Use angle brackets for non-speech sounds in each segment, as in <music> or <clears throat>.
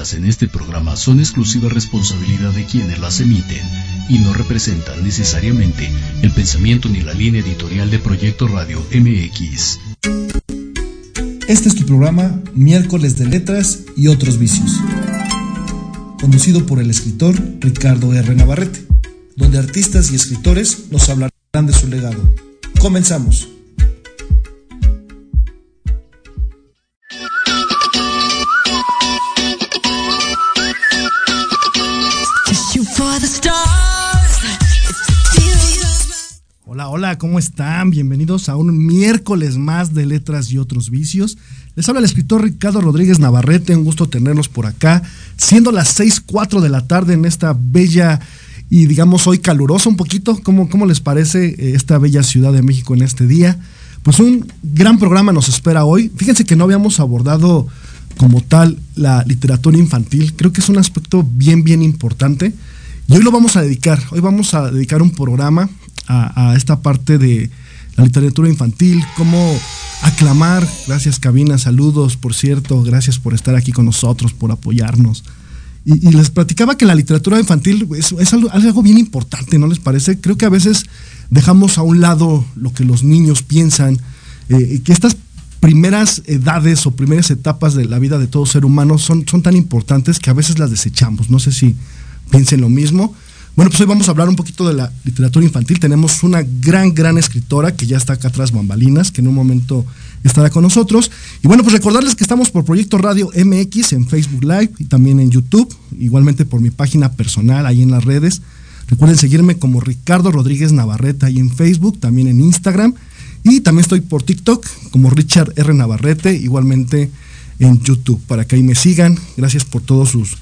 en este programa son exclusiva responsabilidad de quienes las emiten y no representan necesariamente el pensamiento ni la línea editorial de Proyecto Radio MX. Este es tu programa Miércoles de Letras y otros vicios, conducido por el escritor Ricardo R. Navarrete, donde artistas y escritores nos hablarán de su legado. Comenzamos. ¿Cómo están? Bienvenidos a un miércoles más de Letras y otros vicios. Les habla el escritor Ricardo Rodríguez Navarrete, un gusto tenerlos por acá, siendo las 6:04 de la tarde en esta bella y digamos hoy calurosa un poquito. ¿Cómo, cómo les parece eh, esta bella Ciudad de México en este día? Pues un gran programa nos espera hoy. Fíjense que no habíamos abordado como tal la literatura infantil. Creo que es un aspecto bien, bien importante. Y hoy lo vamos a dedicar. Hoy vamos a dedicar un programa a, esta parte de la literatura infantil, cómo aclamar. Gracias, Cabina. Saludos, por cierto. Gracias por estar aquí con nosotros, por apoyarnos. Y, les platicaba que la literatura infantil es, algo, bien importante, ¿no les parece? Creo que a veces dejamos a un lado lo que los niños piensan, eh, que estas primeras edades o primeras etapas de la vida de todo ser humano son, son tan importantes que a veces las desechamos. No sé si piensen lo mismo. Bueno, pues hoy vamos a hablar un poquito de la literatura infantil. Tenemos una gran, gran escritora que ya está acá atrás, Bambalinas, que en un momento estará con nosotros. Y bueno, pues recordarles que estamos por Proyecto Radio MX en Facebook Live y también en YouTube, igualmente por mi página personal ahí en las redes. Recuerden seguirme como Ricardo Rodríguez Navarrete ahí en Facebook, también en Instagram. Y también estoy por TikTok como Richard R. Navarrete, igualmente en YouTube, para que ahí me sigan. Gracias por todos sus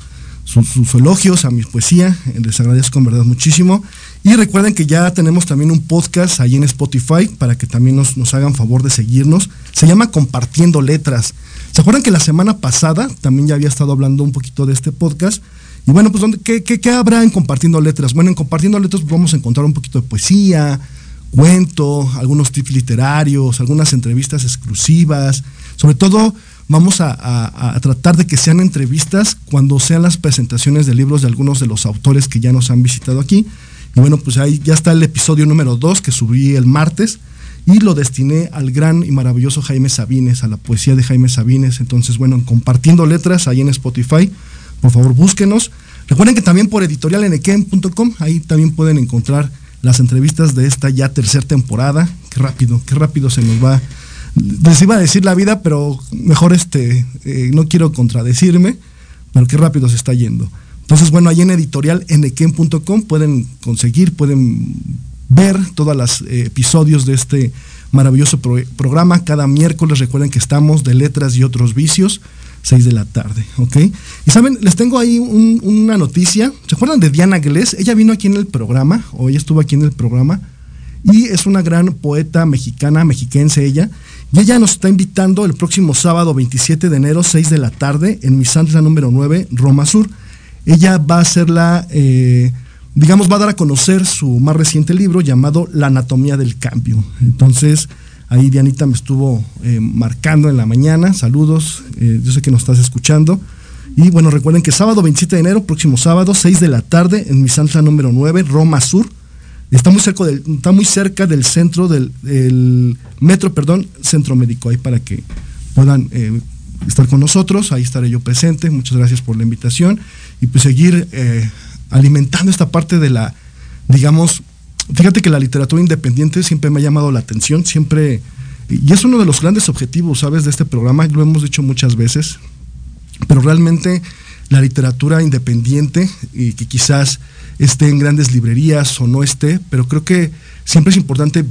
sus, elogios a mi poesía, les agradezco en verdad muchísimo. Y recuerden que ya tenemos también un podcast ahí en Spotify para que también nos, hagan favor de seguirnos. Se llama Compartiendo Letras. ¿Se acuerdan que la semana pasada también ya había estado hablando un poquito de este podcast? Y bueno, pues ¿qué, qué, habrá en Compartiendo Letras? Bueno, en Compartiendo Letras vamos a encontrar un poquito de poesía, cuento, algunos tips literarios, algunas entrevistas exclusivas, sobre todo Vamos a, tratar de que sean entrevistas cuando sean las presentaciones de libros de algunos de los autores que ya nos han visitado aquí. Y bueno, pues ahí ya está el episodio número 2 que subí el martes y lo destiné al gran y maravilloso Jaime Sabines, a la poesía de Jaime Sabines. Entonces, bueno, compartiendo letras ahí en Spotify, por favor búsquenos. Recuerden que también por editorialenequem.com, ahí también pueden encontrar las entrevistas de esta ya tercera temporada. Qué rápido, qué rápido se nos va les iba a decir la vida, pero mejor este, eh, no quiero contradecirme, pero qué rápido se está yendo. Entonces, bueno, ahí en editorial pueden conseguir, pueden ver todos los eh, episodios de este maravilloso programa. Cada miércoles recuerden que estamos de letras y otros vicios, 6 de la tarde, ¿ok? Y saben, les tengo ahí una noticia. ¿Se acuerdan de Diana Glés? Ella vino aquí en el programa, o ella estuvo aquí en el programa, y es una gran poeta mexicana, mexiquense ella, y ella nos está invitando el próximo sábado 27 de enero, 6 de la tarde, en mi santa número 9, Roma Sur. Ella va a ser la, eh, digamos, va a dar a conocer su más reciente libro llamado La anatomía del cambio. Entonces, ahí Dianita me estuvo eh, marcando en la mañana. Saludos, eh, yo sé que nos estás escuchando. Y bueno, recuerden que sábado 27 de enero, próximo sábado, 6 de la tarde, en mi santa número 9, Roma Sur. Está muy cerca del, está muy cerca del centro del, metro, perdón, centro médico, ahí para que puedan eh, estar con nosotros, ahí estaré yo presente, muchas gracias por la invitación. Y pues seguir eh, alimentando esta parte de la, digamos, fíjate que la literatura independiente siempre me ha llamado la atención, siempre, y es uno de los grandes objetivos, ¿sabes?, de este programa, lo hemos dicho muchas veces, pero realmente la literatura independiente y que quizás esté en grandes librerías o no esté, pero creo que siempre es importante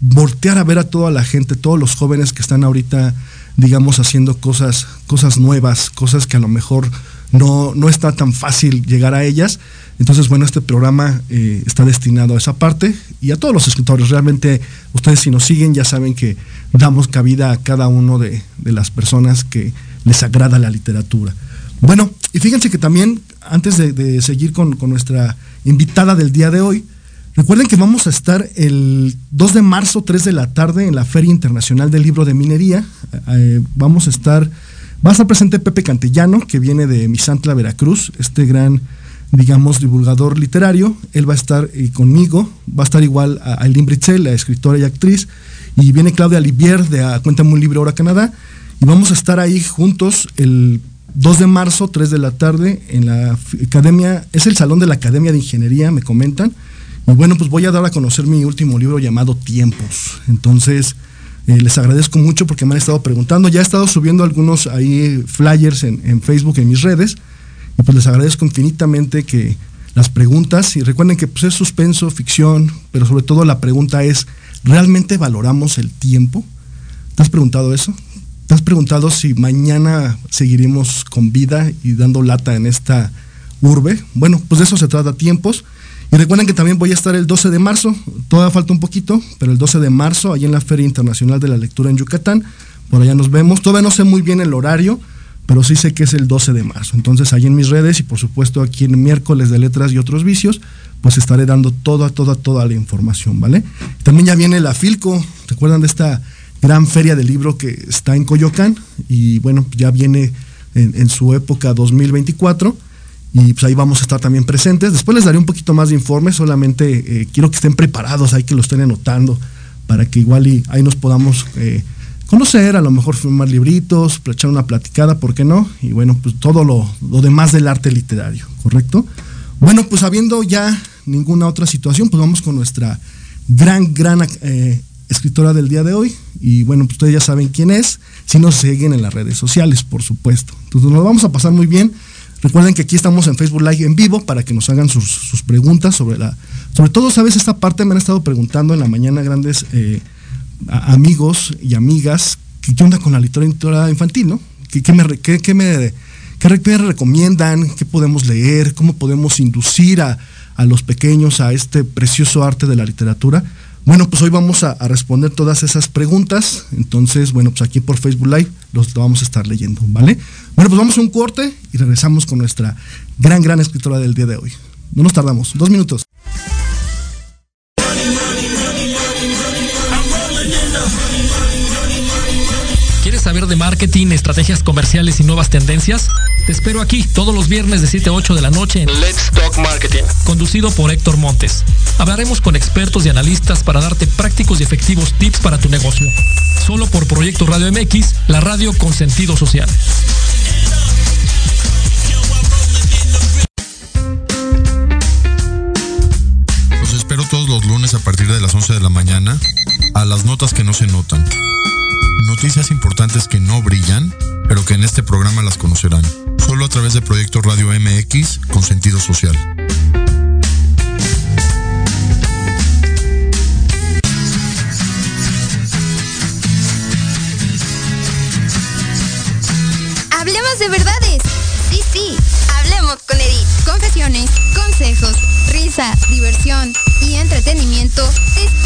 voltear a ver a toda la gente, todos los jóvenes que están ahorita, digamos, haciendo cosas, cosas nuevas, cosas que a lo mejor no, no está tan fácil llegar a ellas. Entonces, bueno, este programa eh, está destinado a esa parte y a todos los escritores. Realmente, ustedes si nos siguen ya saben que damos cabida a cada uno de, las personas que les agrada la literatura. Bueno, y fíjense que también, antes de, seguir con, nuestra invitada del día de hoy. Recuerden que vamos a estar el 2 de marzo, 3 de la tarde, en la Feria Internacional del Libro de Minería. Eh, vamos a estar Va a estar presente Pepe Cantellano, que viene de Misantla, Veracruz, este gran, digamos, divulgador literario. Él va a estar eh, conmigo, va a estar igual a Aileen Britzel, la escritora y actriz, y viene Claudia Livier de a Cuéntame un libro ahora Canadá, y vamos a estar ahí juntos el 2 de marzo, 3 de la tarde, en la Academia, es el Salón de la Academia de Ingeniería, me comentan. Y bueno, pues voy a dar a conocer mi último libro llamado Tiempos. Entonces, eh, les agradezco mucho porque me han estado preguntando. Ya he estado subiendo algunos ahí flyers en, Facebook, en mis redes. Y pues les agradezco infinitamente que las preguntas, y recuerden que pues, es suspenso, ficción, pero sobre todo la pregunta es, ¿realmente valoramos el tiempo? ¿Te has preguntado eso? ¿Te has preguntado si mañana seguiremos con vida y dando lata en esta urbe? Bueno, pues de eso se trata tiempos. Y recuerden que también voy a estar el 12 de marzo, todavía falta un poquito, pero el 12 de marzo, ahí en la Feria Internacional de la Lectura en Yucatán, por allá nos vemos. Todavía no sé muy bien el horario, pero sí sé que es el 12 de marzo. Entonces, ahí en mis redes y por supuesto aquí en miércoles de letras y otros vicios, pues estaré dando toda, toda, toda la información, ¿vale? También ya viene la Filco, ¿recuerdan de esta gran feria del libro que está en Coyoacán? Y bueno, ya viene en, su época 2024 y pues ahí vamos a estar también presentes. Después les daré un poquito más de informe, solamente eh, quiero que estén preparados, hay que lo estén anotando para que igual y ahí nos podamos eh, conocer, a lo mejor firmar libritos, echar una platicada, ¿por qué no? Y bueno, pues todo lo, lo demás del arte literario, ¿correcto? Bueno, pues habiendo ya ninguna otra situación, pues vamos con nuestra gran, gran eh, escritora del día de hoy. Y bueno, pues ustedes ya saben quién es, si nos siguen en las redes sociales, por supuesto. Entonces nos vamos a pasar muy bien. Recuerden que aquí estamos en Facebook Live en vivo para que nos hagan sus, preguntas sobre la. Sobre todo, ¿sabes? Esta parte me han estado preguntando en la mañana grandes eh, amigos y amigas. ¿Qué onda con la literatura infantil, no? ¿Qué, qué me, qué, qué me recomiendan? ¿Qué podemos leer? ¿Cómo podemos inducir a, a, los pequeños a este precioso arte de la literatura? Bueno, pues hoy vamos a, responder todas esas preguntas. Entonces, bueno, pues aquí por Facebook Live los vamos a estar leyendo, ¿vale? Bueno, pues vamos a un corte y regresamos con nuestra gran, gran escritora del día de hoy. No nos tardamos, dos minutos. ¿Quieres saber de marketing, estrategias comerciales y nuevas tendencias? Te espero aquí todos los viernes de 7 a 8 de la noche en Let's Talk Marketing, conducido por Héctor Montes. Hablaremos con expertos y analistas para darte prácticos y efectivos tips para tu negocio. Solo por Proyecto Radio MX, la radio con sentido social. Los espero todos los lunes a partir de las 11 de la mañana a las notas que no se notan. Noticias importantes que no brillan, pero que en este programa las conocerán. Solo a través de Proyecto Radio MX con sentido social. Hablemos de verdades. Sí, sí. Hablemos con Edith. Confesiones, consejos, risa, diversión y entretenimiento te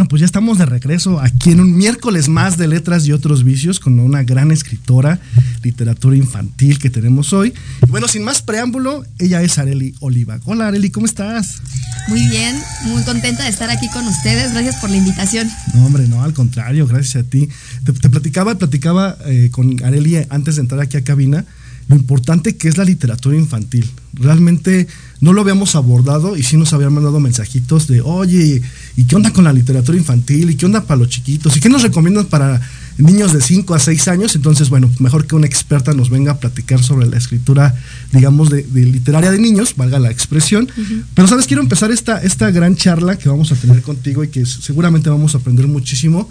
Bueno, pues ya estamos de regreso aquí en un miércoles más de letras y otros vicios con una gran escritora, literatura infantil que tenemos hoy. Y bueno, sin más preámbulo, ella es Areli Oliva. Hola Areli, ¿cómo estás? Muy bien, muy contenta de estar aquí con ustedes. Gracias por la invitación. No, hombre, no, al contrario, gracias a ti. Te, platicaba, platicaba eh, con Areli antes de entrar aquí a cabina lo importante que es la literatura infantil. Realmente no lo habíamos abordado y sí nos habían mandado mensajitos de, oye, ¿y qué onda con la literatura infantil? ¿Y qué onda para los chiquitos? ¿Y qué nos recomiendan para niños de 5 a 6 años? Entonces, bueno, mejor que una experta nos venga a platicar sobre la escritura, digamos, de, literaria de niños, valga la expresión. Pero, ¿sabes? Quiero empezar esta, esta gran charla que vamos a tener contigo y que seguramente vamos a aprender muchísimo.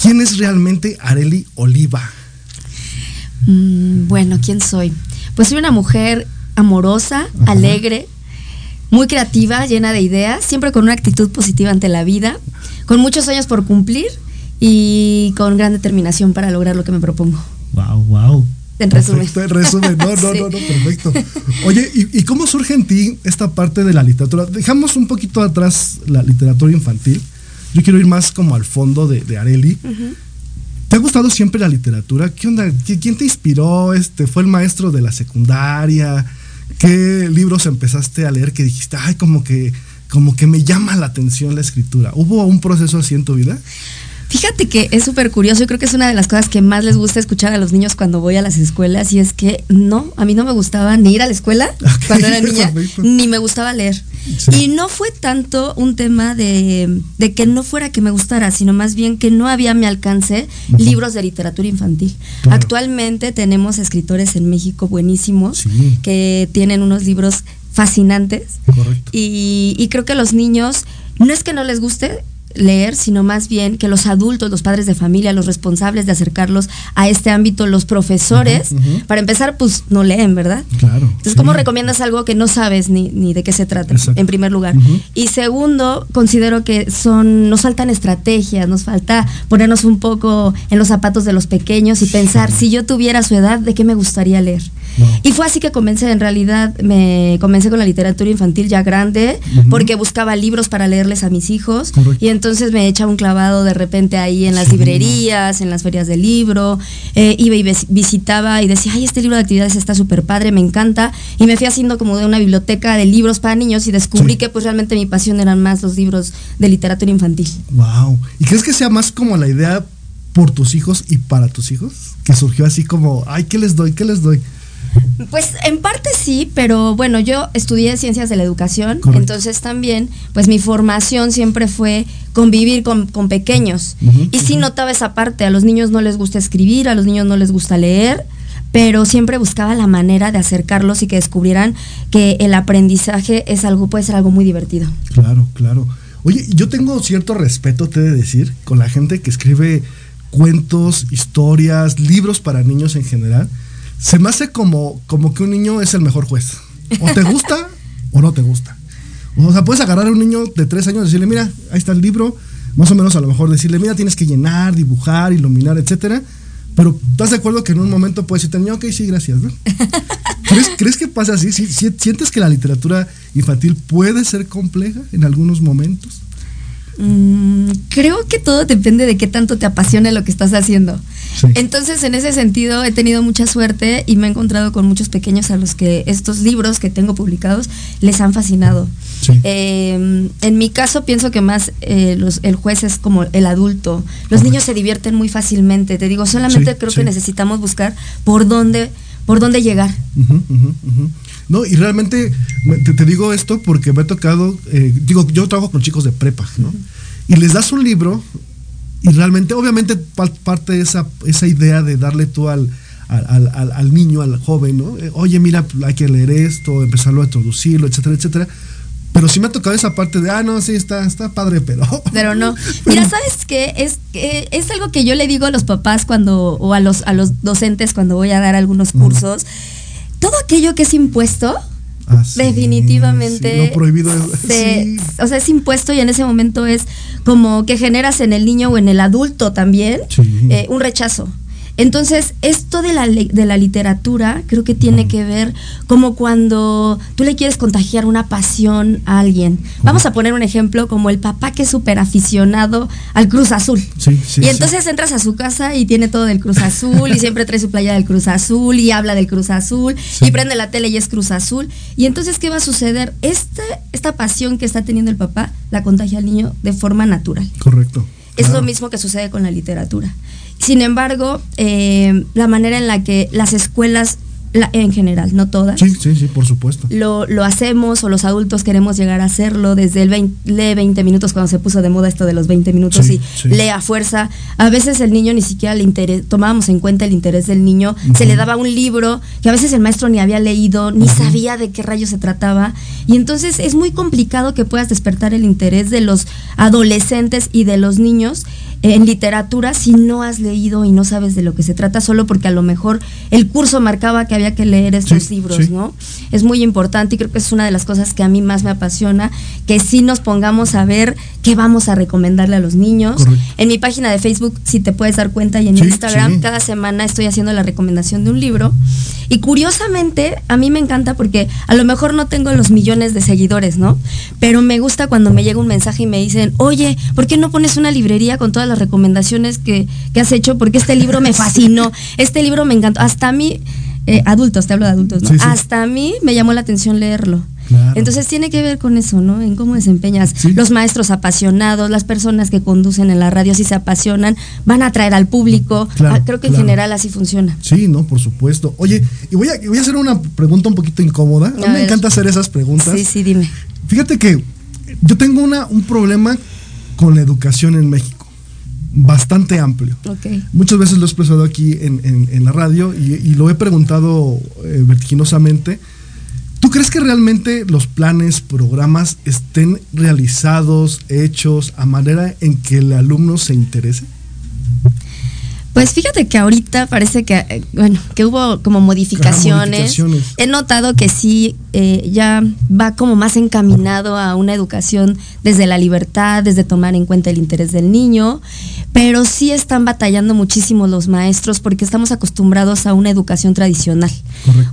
¿Quién es realmente Areli Oliva? Mm, bueno, ¿quién soy? Pues soy una mujer amorosa, alegre, muy creativa, llena de ideas, siempre con una actitud positiva ante la vida, con muchos años por cumplir y con gran determinación para lograr lo que me propongo. Wow, wow. En resumen. en resumen. No, no, <laughs> no, no, perfecto. Oye, ¿y, cómo surge en ti esta parte de la literatura? Dejamos un poquito atrás la literatura infantil. Yo quiero ir más como al fondo de, de Areli. ¿Te ha gustado siempre la literatura? ¿Quién te inspiró? Este, ¿Fue el maestro de la secundaria? ¿Qué libros empezaste a leer que dijiste, ay, como que, como que me llama la atención la escritura? ¿Hubo un proceso así en tu vida? Fíjate que es súper curioso, yo creo que es una de las cosas que más les gusta escuchar a los niños cuando voy a las escuelas y es que no, a mí no me gustaba ni ir a la escuela <laughs> cuando era <laughs> niña, ni me gustaba leer. Y no fue tanto un tema de, que no fuera que me gustara, sino más bien que no había a mi alcance libros de literatura infantil. Actualmente tenemos escritores en México buenísimos que tienen unos libros fascinantes. Y, y creo que los niños, no es que no les guste, leer, sino más bien que los adultos, los padres de familia, los responsables de acercarlos a este ámbito, los profesores, para empezar, pues no leen, ¿verdad? Claro. Entonces, ¿cómo recomiendas algo que no sabes ni, ni de qué se trata, en primer lugar? Y segundo, considero que son, nos faltan estrategias, nos falta ponernos un poco en los zapatos de los pequeños y pensar, si yo tuviera su edad, ¿de qué me gustaría leer? Y fue así que comencé, en realidad, me comencé con la literatura infantil ya grande, porque buscaba libros para leerles a mis hijos. Y entonces me echaba un clavado de repente ahí en las librerías, en las ferias del libro, eh, iba y visitaba y decía, ay, este libro de actividades está súper padre, me encanta, y me fui haciendo como de una biblioteca de libros para niños y descubrí que pues realmente mi pasión eran más los libros de literatura infantil. Wow. ¿Y crees que sea más como la idea por tus hijos y para tus hijos? Que surgió así como, ay, ¿qué les doy? ¿Qué les doy? Pues en parte sí, pero bueno, yo estudié ciencias de la educación, entonces también, pues mi formación siempre fue convivir con, pequeños. y sí notaba esa parte, a los niños no les gusta escribir, a los niños no les gusta leer, pero siempre buscaba la manera de acercarlos y que descubrieran que el aprendizaje es algo, puede ser algo muy divertido. Claro, claro. Oye, yo tengo cierto respeto, te de decir, con la gente que escribe cuentos, historias, libros para niños en general se me hace como, como que un niño es el mejor juez. O te gusta o no te gusta. O sea, puedes agarrar a un niño de tres años y decirle, mira, ahí está el libro, más o menos a lo mejor decirle, mira, tienes que llenar, dibujar, iluminar, etcétera. Pero ¿estás de acuerdo que en un momento puedes decirte, ok, sí, gracias, <laughs> ¿Crees, ¿Crees, que pasa así? ¿Sientes que la literatura infantil puede ser compleja en algunos momentos? Mm, creo que todo depende de qué tanto te apasione lo que estás haciendo. Entonces, en ese sentido, he tenido mucha suerte y me he encontrado con muchos pequeños a los que estos libros que tengo publicados les han fascinado. Em, en mi caso, pienso que más eh, el juez es como el adulto. Los niños se divierten muy fácilmente. Te digo, solamente creo que necesitamos buscar por dónde, por dónde llegar. No, y realmente te, digo esto porque me ha tocado, eh, digo, yo trabajo con chicos de prepa, ¿no? Y les das un libro y realmente, obviamente, parte de esa, esa idea de darle tú al, al, niño, al joven, ¿no? Eh, oye, mira, hay que leer esto, empezarlo a introducirlo, etcétera, etcétera. Pero sí me ha tocado esa parte de, ah, no, sí, está, está padre, pero... <laughs> Pero no. <laughs> Mira, ¿sabes qué? Es, es algo que yo le digo a los papás cuando, o a los, a los docentes cuando voy a dar algunos cursos todo aquello que es impuesto, ah, definitivamente. lo prohibido O sea, es impuesto y en ese momento es como que generas en el niño o en el adulto también eh, un rechazo. Entonces, esto de la, de la literatura creo que tiene que ver como cuando tú le quieres contagiar una pasión a alguien. Vamos a poner un ejemplo como el papá que es súper aficionado al Cruz Azul. y entonces entras a su casa y tiene todo del Cruz Azul y siempre trae su playa del Cruz Azul y habla del Cruz Azul y prende la tele y es Cruz Azul. Y entonces, ¿qué va a suceder? Esta, esta pasión que está teniendo el papá la contagia al niño de forma natural. Correcto. Es lo mismo que sucede con la literatura. Sin embargo, eh, la manera en la que las escuelas en general, no todas. Sí, sí, sí, por supuesto. Lo, lo, hacemos o los adultos queremos llegar a hacerlo desde el 20, lee 20 minutos cuando se puso de moda esto de los 20 minutos y lee a fuerza. A veces el niño ni siquiera le interés, tomábamos en cuenta el interés del niño, se le daba un libro que a veces el maestro ni había leído, ni sabía de qué rayos se trataba. Y entonces es muy complicado que puedas despertar el interés de los adolescentes y de los niños en literatura si no has leído y no sabes de lo que se trata, solo porque a lo mejor el curso marcaba que había que leer estos libros, ¿no? Es muy importante y creo que es una de las cosas que a mí más me apasiona, que sí nos pongamos a ver qué vamos a recomendarle a los niños. En mi página de Facebook, si te puedes dar cuenta, y en Instagram, cada semana estoy haciendo la recomendación de un libro. Y curiosamente, a mí me encanta porque a lo mejor no tengo los millones de seguidores, ¿no? Pero me gusta cuando me llega un mensaje y me dicen, oye, ¿por qué no pones una librería con todas las recomendaciones que, has hecho? Porque este libro me fascinó, este libro me encantó. Hasta a mí, eh, adultos, te hablo de adultos, ¿no? Hasta a mí me llamó la atención leerlo. Entonces tiene que ver con eso, ¿no? En cómo desempeñas. Los maestros apasionados, las personas que conducen en la radio, si se apasionan, van a atraer al público. Ah, creo que en general así funciona. Sí, no, por supuesto. Oye, y voy a, voy a hacer una pregunta un poquito incómoda. A, mí me encanta hacer esas preguntas. Sí, sí, dime. Fíjate que yo tengo una, un problema con la educación en México bastante amplio. Okay. Muchas veces lo he expresado aquí en, la radio y, lo he preguntado eh, vertiginosamente ¿Tú crees que realmente los planes, programas estén realizados, hechos a manera en que el alumno se interese? Pues fíjate que ahorita parece que, eh, bueno, que hubo como modificaciones. He notado que sí, eh, ya va como más encaminado a una educación desde la libertad, desde tomar en cuenta el interés del niño pero sí están batallando muchísimo los maestros porque estamos acostumbrados a una educación tradicional,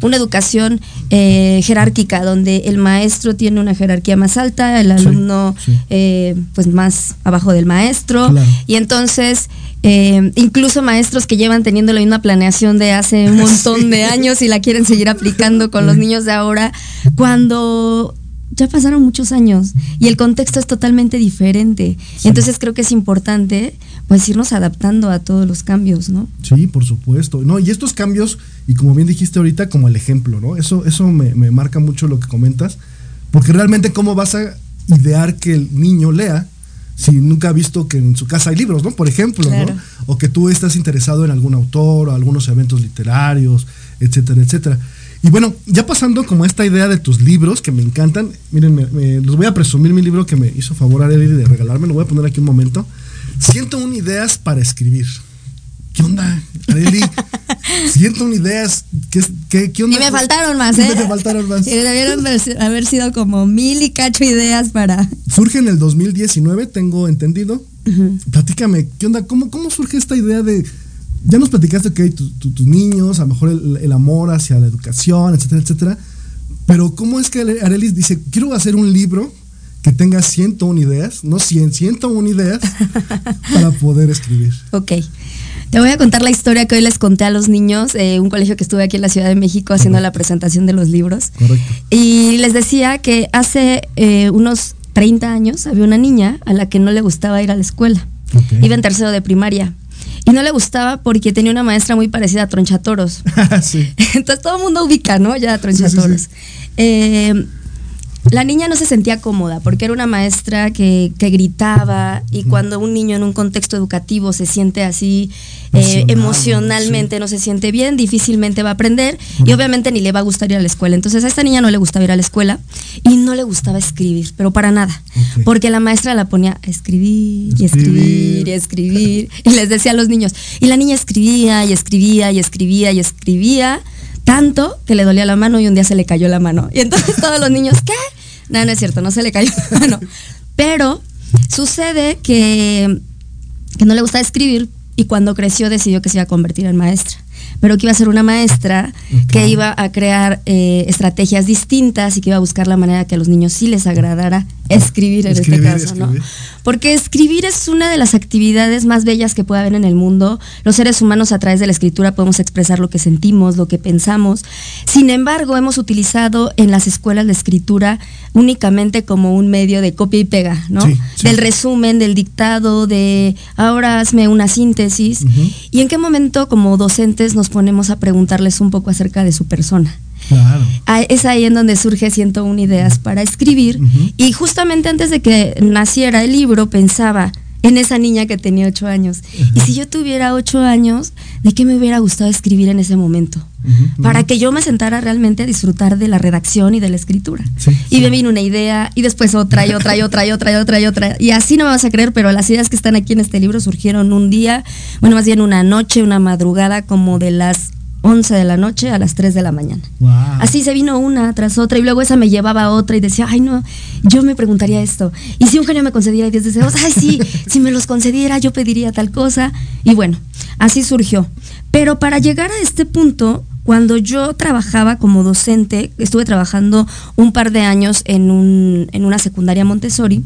una educación eh, jerárquica donde el maestro tiene una jerarquía más alta, el alumno eh, pues más abajo del maestro. Y entonces eh, incluso maestros que llevan teniendo la misma planeación de hace un <laughs> montón de años y la quieren seguir aplicando con los niños de ahora, cuando ya pasaron muchos años y el contexto es totalmente diferente. Entonces creo que es importante pues irnos adaptando a todos los cambios, ¿no? Sí, por supuesto. No, y estos cambios, y como bien dijiste ahorita, como el ejemplo, ¿no? Eso, eso me, marca mucho lo que comentas, porque realmente cómo vas a idear que el niño lea si nunca ha visto que en su casa hay libros, ¿no? Por ejemplo, ¿no? O que tú estás interesado en algún autor o algunos eventos literarios, etcétera, etcétera. Y bueno, ya pasando como esta idea de tus libros que me encantan, miren, me, los voy a presumir mi libro que me hizo favor a de regalarme, lo voy a poner aquí un momento. 101 ideas para escribir. ¿Qué onda, Areli? <laughs> 101 ideas. ¿Qué, qué, onda? Y me faltaron más, ¿eh? Me faltaron más. <laughs> Debieron haber sido como mil y cacho ideas para. <laughs> Surge en el 2019, tengo entendido. Platícame, ¿qué onda? ¿Cómo, ¿Cómo surge esta idea de ya nos platicaste que hay tus niños, a lo mejor el, amor hacia la educación, etcétera, etcétera. Pero ¿cómo es que Arelis dice, quiero hacer un libro que tenga 101 ideas, no 100, 101 ideas para poder escribir? Ok. Te voy a contar la historia que hoy les conté a los niños, eh, un colegio que estuve aquí en la Ciudad de México haciendo la presentación de los libros. Correcto. Y les decía que hace eh, unos 30 años había una niña a la que no le gustaba ir a la escuela. Iba en tercero de primaria. Y no le gustaba porque tenía una maestra muy parecida a Tronchatoros. <laughs> sí. Entonces todo el mundo ubica, ¿no? Ya a Tronchatoros. eh, la niña no se sentía cómoda porque era una maestra que, gritaba y cuando un niño en un contexto educativo se siente así eh, emocionalmente, no se siente bien, difícilmente va a aprender y obviamente ni le va a gustar ir a la escuela. Entonces a esta niña no le gustaba ir a la escuela y no le gustaba escribir, pero para nada, porque la maestra la ponía a escribir y escribir y escribir y les decía a los niños, y la niña escribía y escribía y escribía y escribía tanto que le dolía la mano y un día se le cayó la mano. Y entonces <laughs> todos los niños, ¿qué? No, no es cierto, no se le cayó la mano. Pero sucede que, que no le gusta escribir y cuando creció decidió que se iba a convertir en maestra pero que iba a ser una maestra que iba a crear eh, estrategias distintas y que iba a buscar la manera que a los niños sí les agradara escribir en este caso, ¿no? Porque escribir es una de las actividades más bellas que puede haber en el mundo. Los seres humanos a través de la escritura podemos expresar lo que sentimos, lo que pensamos. Sin embargo, hemos utilizado en las escuelas la escritura únicamente como un medio de copia y pega, ¿no? Del resumen, del dictado, de ahora hazme una síntesis. ¿Y en qué momento como docentes nos ponemos a preguntarles un poco acerca de su persona? Claro. Es ahí en donde surge 101 ideas para escribir. Y justamente antes de que naciera el libro pensaba en esa niña que tenía ocho años. Y si yo tuviera ocho años, ¿de qué me hubiera gustado escribir en ese momento? Para que yo me sentara realmente a disfrutar de la redacción y de la escritura. y me vino una idea, y después otra, y otra, y otra, y otra, y otra, y otra. Y así no me vas a creer, pero las ideas que están aquí en este libro surgieron un día, bueno, más bien una noche, una madrugada, como de las 11 de la noche a las 3 de la mañana. Así se vino una tras otra y luego esa me llevaba a otra y decía, ay no, yo me preguntaría esto. Y si un genio me concediera 10 deseos, ay sí, <laughs> si me los concediera yo pediría tal cosa. Y bueno, así surgió. Pero para llegar a este punto, cuando yo trabajaba como docente, estuve trabajando un par de años en, un, en una secundaria Montessori.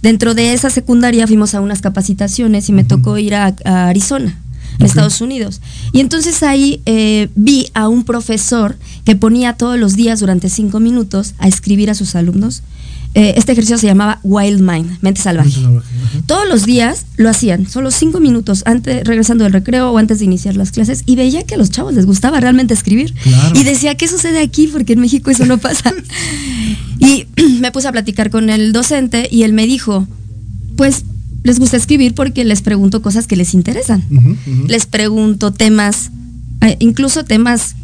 Dentro de esa secundaria fuimos a unas capacitaciones y me tocó ir a Arizona en Estados Unidos. Y entonces ahí eh, vi a un profesor que ponía todos los días durante cinco minutos a escribir a sus alumnos. Eh, este ejercicio se llamaba Wild Mind, mente salvaje. Todos los días lo hacían, solo cinco minutos antes, regresando del recreo o antes de iniciar las clases, y veía que a los chavos les gustaba realmente escribir. Y decía, ¿qué sucede aquí? Porque en México eso no pasa. <laughs> y <clears throat> me puse a platicar con el docente y él me dijo, pues les gusta escribir porque les pregunto cosas que les interesan. Les pregunto temas, eh, incluso temas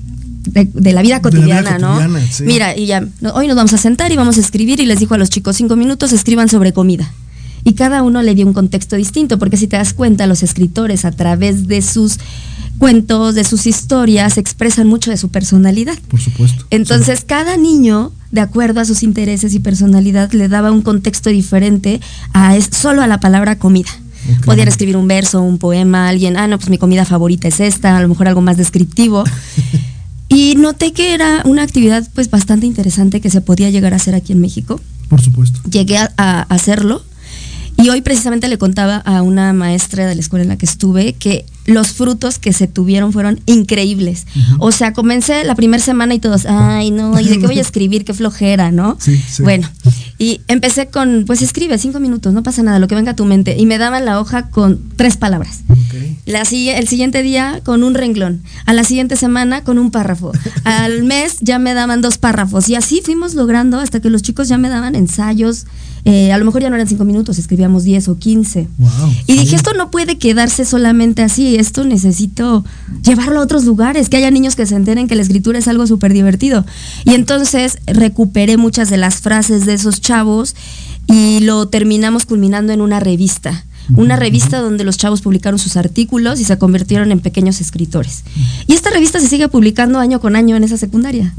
de, la vida cotidiana, ¿no? Mira, y ya, hoy nos vamos a sentar y vamos a escribir y les dijo a los chicos cinco minutos, escriban sobre comida. Y cada uno le dio un contexto distinto, porque si te das cuenta, los escritores a través de sus cuentos, de sus historias, expresan mucho de su personalidad. Por supuesto. Entonces, cada niño, de acuerdo a sus intereses y personalidad, le daba un contexto diferente a solo a la palabra comida. Podían escribir un verso, un poema, alguien, ah, no, pues mi comida favorita es esta, a lo mejor algo más descriptivo. <laughs> y noté que era una actividad pues bastante interesante que se podía llegar a hacer aquí en México. Por supuesto. Llegué a hacerlo y hoy precisamente le contaba a una maestra de la escuela en la que estuve que los frutos que se tuvieron fueron increíbles. O sea, comencé la primera semana y todos, ay, no, ¿y de qué voy a escribir? Qué flojera, ¿no? Sí, Bueno, y empecé con, pues escribe cinco minutos, no pasa nada, lo que venga a tu mente. Y me daban la hoja con tres palabras. La, el siguiente día con un renglón. A la siguiente semana con un párrafo. Al <laughs> mes ya me daban dos párrafos. Y así fuimos logrando hasta que los chicos ya me daban ensayos eh, a lo mejor ya no eran cinco minutos, escribíamos diez o quince. y dije, esto no puede quedarse solamente así, esto necesito llevarlo a otros lugares, que haya niños que se enteren que la escritura es algo súper divertido. Y entonces recuperé muchas de las frases de esos chavos y lo terminamos culminando en una revista una revista donde los chavos publicaron sus artículos y se convirtieron en pequeños escritores. Y esta revista se sigue publicando año con año en esa secundaria.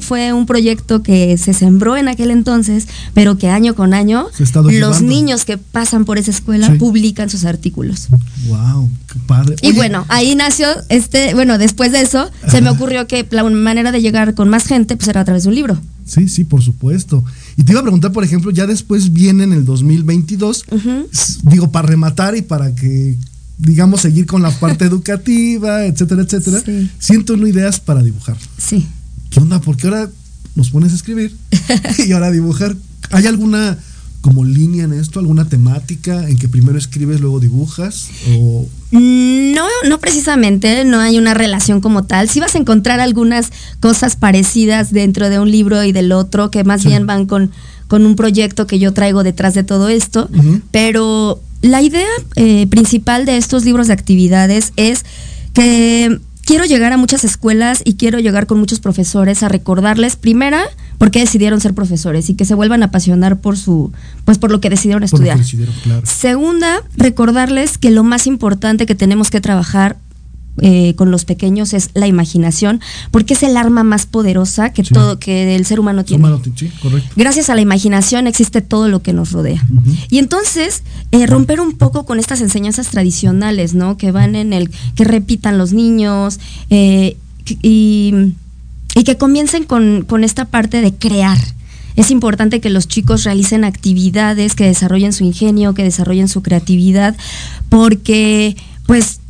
Fue, un, proyecto que se sembró en aquel entonces, pero que año con año los niños que pasan por esa escuela publican sus artículos. Wow, qué padre. y bueno, ahí nació este, bueno, después de eso se me ocurrió que la manera de llegar con más gente pues era a través de un libro. Sí, sí, por supuesto. Y te iba a preguntar, por ejemplo, ya después viene en el 2022, digo, para rematar y para que, digamos, seguir con la parte <laughs> educativa, etcétera, etcétera, siento una ideas para dibujar. Sí. ¿Qué onda? Porque ahora nos pones a escribir <laughs> <laughs> y ahora a dibujar. ¿Hay alguna como línea en esto, alguna temática en que primero escribes, luego dibujas? O... No, no precisamente, no hay una relación como tal. Sí vas a encontrar algunas cosas parecidas dentro de un libro y del otro, que más bien van con, con un proyecto que yo traigo detrás de todo esto, pero la idea eh, principal de estos libros de actividades es que quiero llegar a muchas escuelas y quiero llegar con muchos profesores a recordarles, primera, por qué decidieron ser profesores y que se vuelvan a apasionar por su, pues por lo que decidieron estudiar. Segunda, recordarles que lo más importante que tenemos que trabajar eh, con los pequeños es la imaginación, porque es el arma más poderosa que todo que el ser humano tiene. Gracias a la imaginación existe todo lo que nos rodea. Y entonces eh, romper un poco con estas enseñanzas tradicionales, ¿no? Que van en el que repitan los niños eh, y, y, que comiencen con, con esta parte de crear. Es importante que los chicos realicen actividades que desarrollen su ingenio, que desarrollen su creatividad, porque pues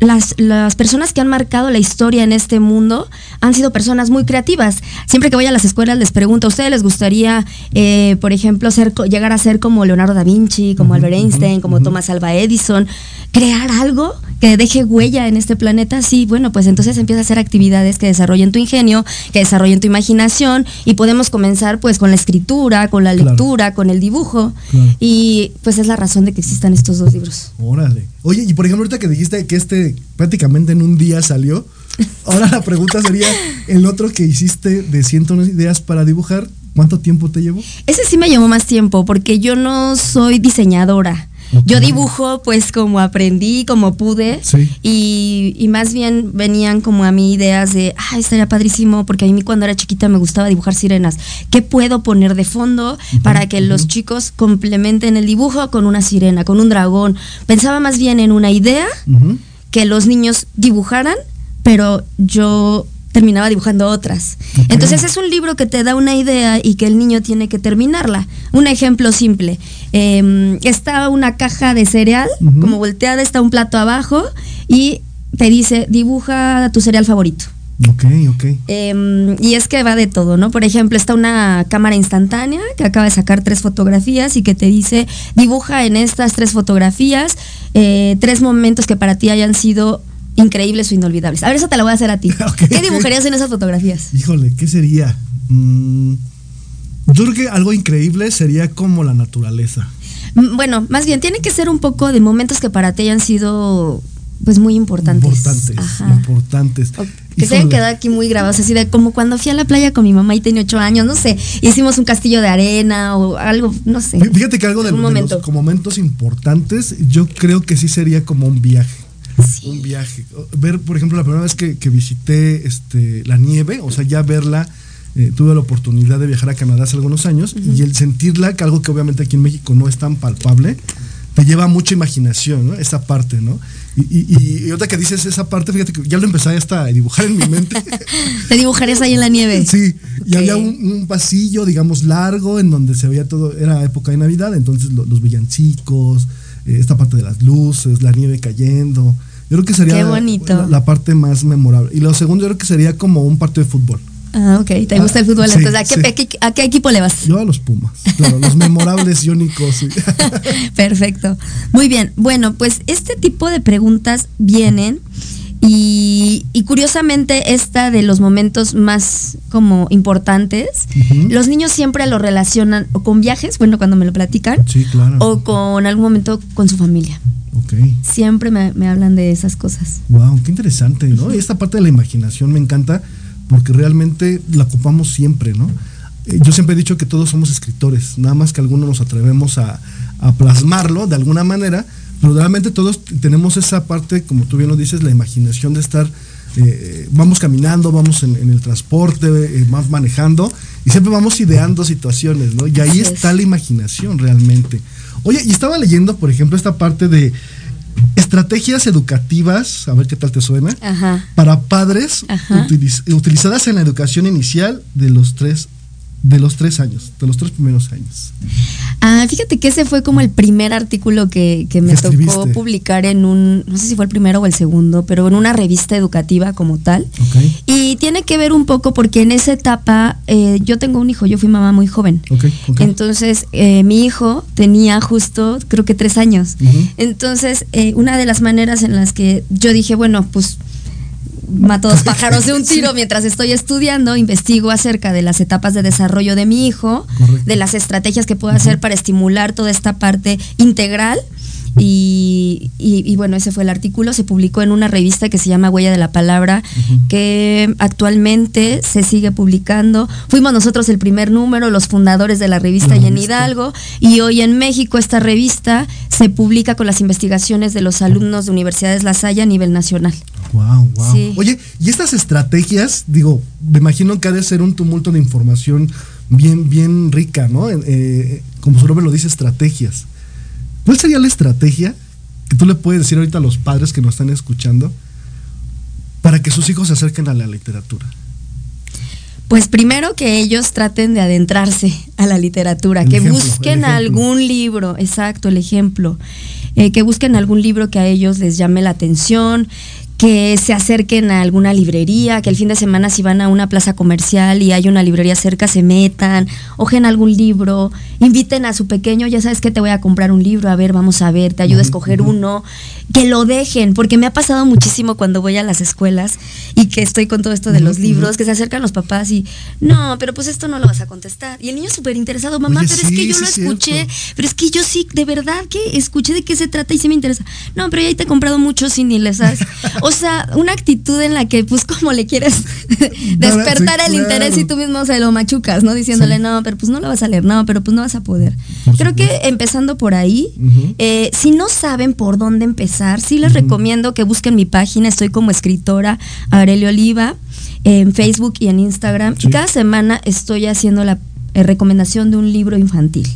las, las, personas que han marcado la historia en este mundo han sido personas muy creativas. Siempre que voy a las escuelas les pregunto, ¿a ustedes les gustaría, eh, por ejemplo, ser, llegar a ser como Leonardo da Vinci, como Albert Einstein, como Thomas Alva Edison? ¿Crear algo que deje huella en este planeta? Sí, bueno, pues entonces empieza a hacer actividades que desarrollen tu ingenio, que desarrollen tu imaginación y podemos comenzar pues con la escritura, con la lectura, con el dibujo y pues es la razón de que existan estos dos libros. Órale. Oye, y por ejemplo, ahorita que dijiste que este prácticamente en un día salió, ahora la pregunta sería, el otro que hiciste de 101 ideas para dibujar, ¿cuánto tiempo te llevó? Ese sí me llevó más tiempo porque yo no soy diseñadora. Yo dibujo pues como aprendí, como pude. Y, y, más bien venían como a mí ideas de, ah, estaría padrísimo, porque a mí cuando era chiquita me gustaba dibujar sirenas. ¿Qué puedo poner de fondo para que los chicos complementen el dibujo con una sirena, con un dragón? Pensaba más bien en una idea que los niños dibujaran, pero yo terminaba dibujando otras. Entonces es un libro que te da una idea y que el niño tiene que terminarla. Un ejemplo simple. Eh, está una caja de cereal, como volteada, está un plato abajo y te dice, dibuja tu cereal favorito. Ok, ok. Em, y es que va de todo, ¿no? Por ejemplo, está una cámara instantánea que acaba de sacar tres fotografías y que te dice, dibuja en estas tres fotografías eh, tres momentos que para ti hayan sido increíbles o inolvidables. A ver, eso te lo voy a hacer a ti. <laughs> ¿Qué dibujarías en esas fotografías? Híjole, ¿qué sería? Mm, yo creo que algo increíble sería como la naturaleza. Bueno, más bien, tiene que ser un poco de momentos que para ti hayan sido pues muy importantes. Importantes, importantes. que se hayan quedado aquí muy grabados, así de como cuando fui a la playa con mi mamá y tenía ocho años, no sé, hicimos un castillo de arena o algo, no sé. Fíjate que algo de, los como momentos importantes, yo creo que sí sería como un viaje un viaje. Ver, por ejemplo, la primera vez que, visité este, la nieve, o sea, ya verla, eh, tuve la oportunidad de viajar a Canadá hace algunos años y el sentirla, que algo que obviamente aquí en México no es tan palpable, te lleva mucha imaginación, ¿no? Esa parte, ¿no? Y, y, otra que dices esa parte, fíjate que ya lo empecé hasta a dibujar en mi mente. <laughs> ¿Te dibujarías ahí en la nieve? Sí, y había un, pasillo, digamos, largo, en donde se veía todo, era época de Navidad, entonces los villancicos, eh, esta parte de las luces, la nieve cayendo. Yo creo que sería La, parte más memorable. Y lo segundo, yo creo que sería como un partido de fútbol. Ah, ok. ¿Te gusta el fútbol? Entonces, ¿a qué, equipo le vas? Yo a los Pumas. Claro, los memorables y únicos. <laughs> Perfecto. Muy bien. Bueno, pues este tipo de preguntas vienen y, curiosamente, esta de los momentos más como importantes, los niños siempre lo relacionan o con viajes, bueno, cuando me lo platican, o con algún momento con su familia. Okay. Siempre me, hablan de esas cosas. Wow, qué interesante, ¿no? Esta parte de la imaginación me encanta porque realmente la ocupamos siempre, ¿no? Eh, yo siempre he dicho que todos somos escritores, nada más que algunos nos atrevemos a, a plasmarlo de alguna manera, pero realmente todos tenemos esa parte, como tú bien lo dices, la imaginación de estar, eh, vamos caminando, vamos en, el transporte, eh, vamos manejando, y siempre vamos ideando situaciones, ¿no? Y ahí está la imaginación realmente. Oye, y estaba leyendo, por ejemplo, esta parte de estrategias educativas, a ver qué tal te suena, para padres utilizadas en la educación inicial de los tres de los tres años, de los tres primeros años. Ah, fíjate que ese fue como el primer artículo que, me tocó publicar en un, no sé si fue el primero o el segundo, pero en una revista educativa como tal. Y tiene que ver un poco porque en esa etapa eh, yo tengo un hijo, yo fui mamá muy joven. Entonces eh, mi hijo tenía justo, creo que tres años. Entonces eh, una de las maneras en las que yo dije, bueno, pues mato dos <laughs> pájaros de un tiro mientras estoy estudiando, investigo acerca de las etapas de desarrollo de mi hijo, de las estrategias que puedo hacer para estimular toda esta parte integral Y, y, bueno, ese fue el artículo. Se publicó en una revista que se llama Huella de la Palabra, que actualmente se sigue publicando. Fuimos nosotros el primer número, los fundadores de la revista y en Hidalgo. Y hoy en México esta revista se publica con las investigaciones de los alumnos de Universidades La Salle a nivel nacional. Wow, wow. Oye, y estas estrategias, digo, me imagino que ha de ser un tumulto de información bien, bien rica, ¿no? Eh, como su nombre lo dice, estrategias. ¿Cuál sería la estrategia que tú le puedes decir ahorita a los padres que nos están escuchando para que sus hijos se acerquen a la literatura? Pues primero que ellos traten de adentrarse a la literatura, que busquen algún libro, exacto, el ejemplo, eh, que busquen algún libro que a ellos les llame la atención, que se acerquen a alguna librería, que el fin de semana si van a una plaza comercial y hay una librería cerca, se metan, ojen algún libro, inviten a su pequeño, ya sabes que te voy a comprar un libro, a ver, vamos a ver, te ayudo a escoger uno, que lo dejen, porque me ha pasado muchísimo cuando voy a las escuelas y que estoy con todo esto de los libros, que se acercan los papás y, no, pero pues esto no lo vas a contestar. Y el niño súper interesado, mamá, pero es que yo lo escuché, pero es que yo sí, de verdad que escuché de qué se trata y sí me interesa. No, pero ya te he comprado mucho y ni le sabes. <laughs> O sea, una actitud en la que, pues, como le quieres despertar el interés y tú mismo se lo machucas, ¿no? Diciéndole, no, pero pues no lo vas a leer, no, pero pues no vas a poder. Creo que empezando por ahí, eh, si no saben por dónde empezar, sí les recomiendo que busquen mi página, estoy como escritora Aurelio Oliva en Facebook y en Instagram. Y cada semana estoy haciendo la eh, recomendación de un libro infantil.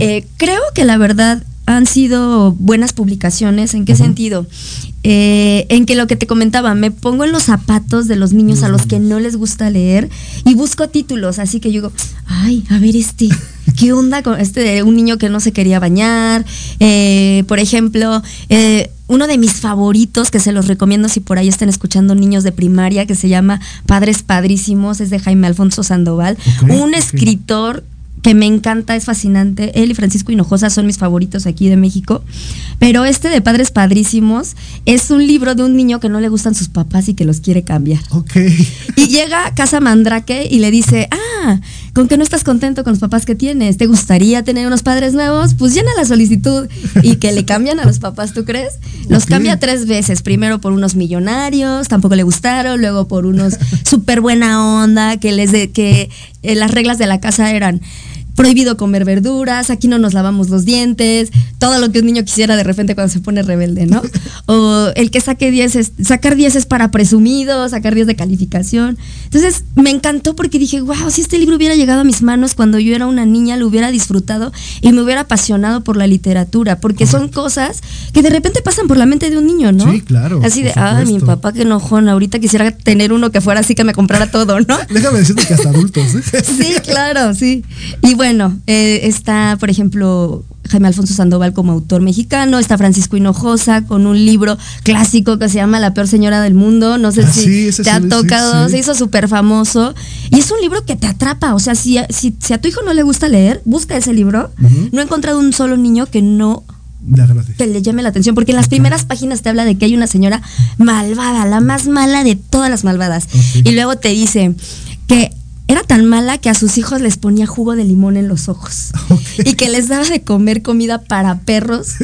Eh, creo que la verdad han sido buenas publicaciones. ¿En qué sentido? Eh, en que lo que te comentaba, me pongo en los zapatos de los niños a los que no les gusta leer y busco títulos, así que yo digo, ay, a ver este, ¿qué onda con este de un niño que no se quería bañar? Eh, por ejemplo, eh, uno de mis favoritos, que se los recomiendo si por ahí están escuchando niños de primaria, que se llama Padres Padrísimos, es de Jaime Alfonso Sandoval, un escritor que me encanta, es fascinante. Él y Francisco Hinojosa son mis favoritos aquí de México. Pero este de Padres Padrísimos es un libro de un niño que no le gustan sus papás y que los quiere cambiar. Ok. Y llega a Casa Mandrake y le dice, ah, ¿con que no estás contento con los papás que tienes? ¿Te gustaría tener unos padres nuevos? Pues llena la solicitud y que le cambian a los papás, ¿tú crees? Los cambia tres veces. Primero por unos millonarios, tampoco le gustaron. Luego por unos súper buena onda, que les de, que eh, las reglas de la casa eran prohibido comer verduras, aquí no nos lavamos los dientes, todo lo que un niño quisiera de repente cuando se pone rebelde, ¿no? <laughs> O el que saque 10 es, sacar 10 es para presumido, sacar 10 de calificación. Entonces me encantó porque dije, wow, si este libro hubiera llegado a mis manos cuando yo era una niña, lo hubiera disfrutado y me hubiera apasionado por la literatura, porque son cosas que de repente pasan por la mente de un niño, ¿no? Sí, claro. Así de, ah, mi papá que enojón, ahorita quisiera tener uno que fuera así que me comprara todo, ¿no? <laughs> Déjame decirte que hasta adultos, ¿eh? Sí, claro, sí. Y bueno, bueno, eh, está, por ejemplo, Jaime Alfonso Sandoval como autor mexicano, está Francisco Hinojosa con un libro clásico que se llama La peor señora del mundo, no sé ah, si te ha tocado, se hizo súper famoso y es un libro que te atrapa, o sea, si, si, a tu hijo no le gusta leer, busca ese libro, no he encontrado un solo niño que no que le llame la atención, porque en las primeras páginas te habla de que hay una señora malvada, la más mala de todas las malvadas, y luego te dice que era tan mala que a sus hijos les ponía jugo de limón en los ojos. <laughs> Y que les daba de comer comida para perros.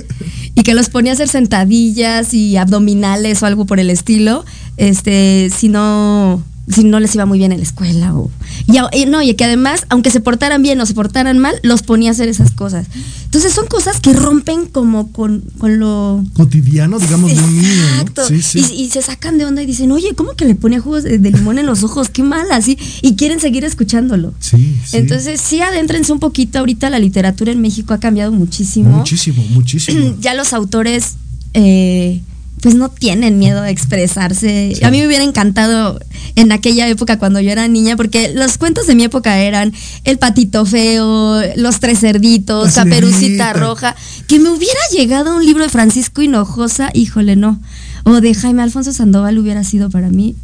Y que los ponía a hacer sentadillas y abdominales o algo por el estilo, este, si no si no les iba muy bien en la escuela o y, no y que además aunque se portaran bien o se portaran mal los ponía a hacer esas cosas. Entonces son cosas que rompen como con, lo cotidiano digamos de un niño Y, se sacan de onda y dicen oye cómo que le ponía jugos de, limón en los ojos qué mal así y quieren seguir escuchándolo. Sí, entonces sí adéntrense un poquito. Ahorita la literatura en México ha cambiado muchísimo. Muchísimo muchísimo. <clears throat> Ya los autores eh, pues no tienen miedo a expresarse. A mí me hubiera encantado en aquella época cuando yo era niña, porque los cuentos de mi época eran El patito feo, Los tres cerditos, Caperucita roja, que me hubiera llegado un libro de Francisco Hinojosa, híjole, no. O de Jaime Alfonso Sandoval hubiera sido para mí